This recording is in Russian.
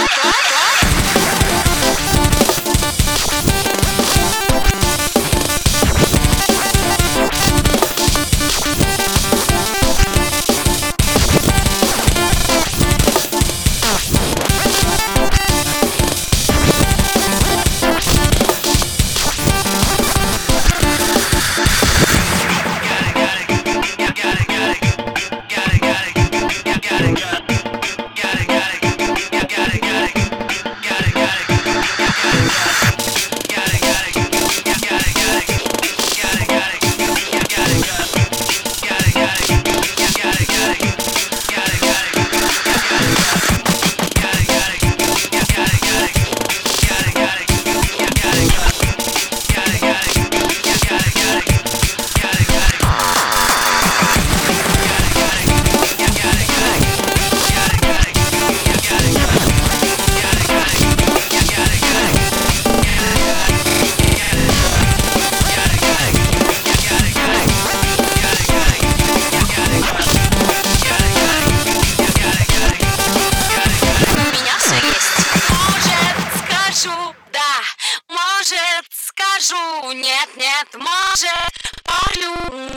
what? Может, скажу, нет, нет. Может, полю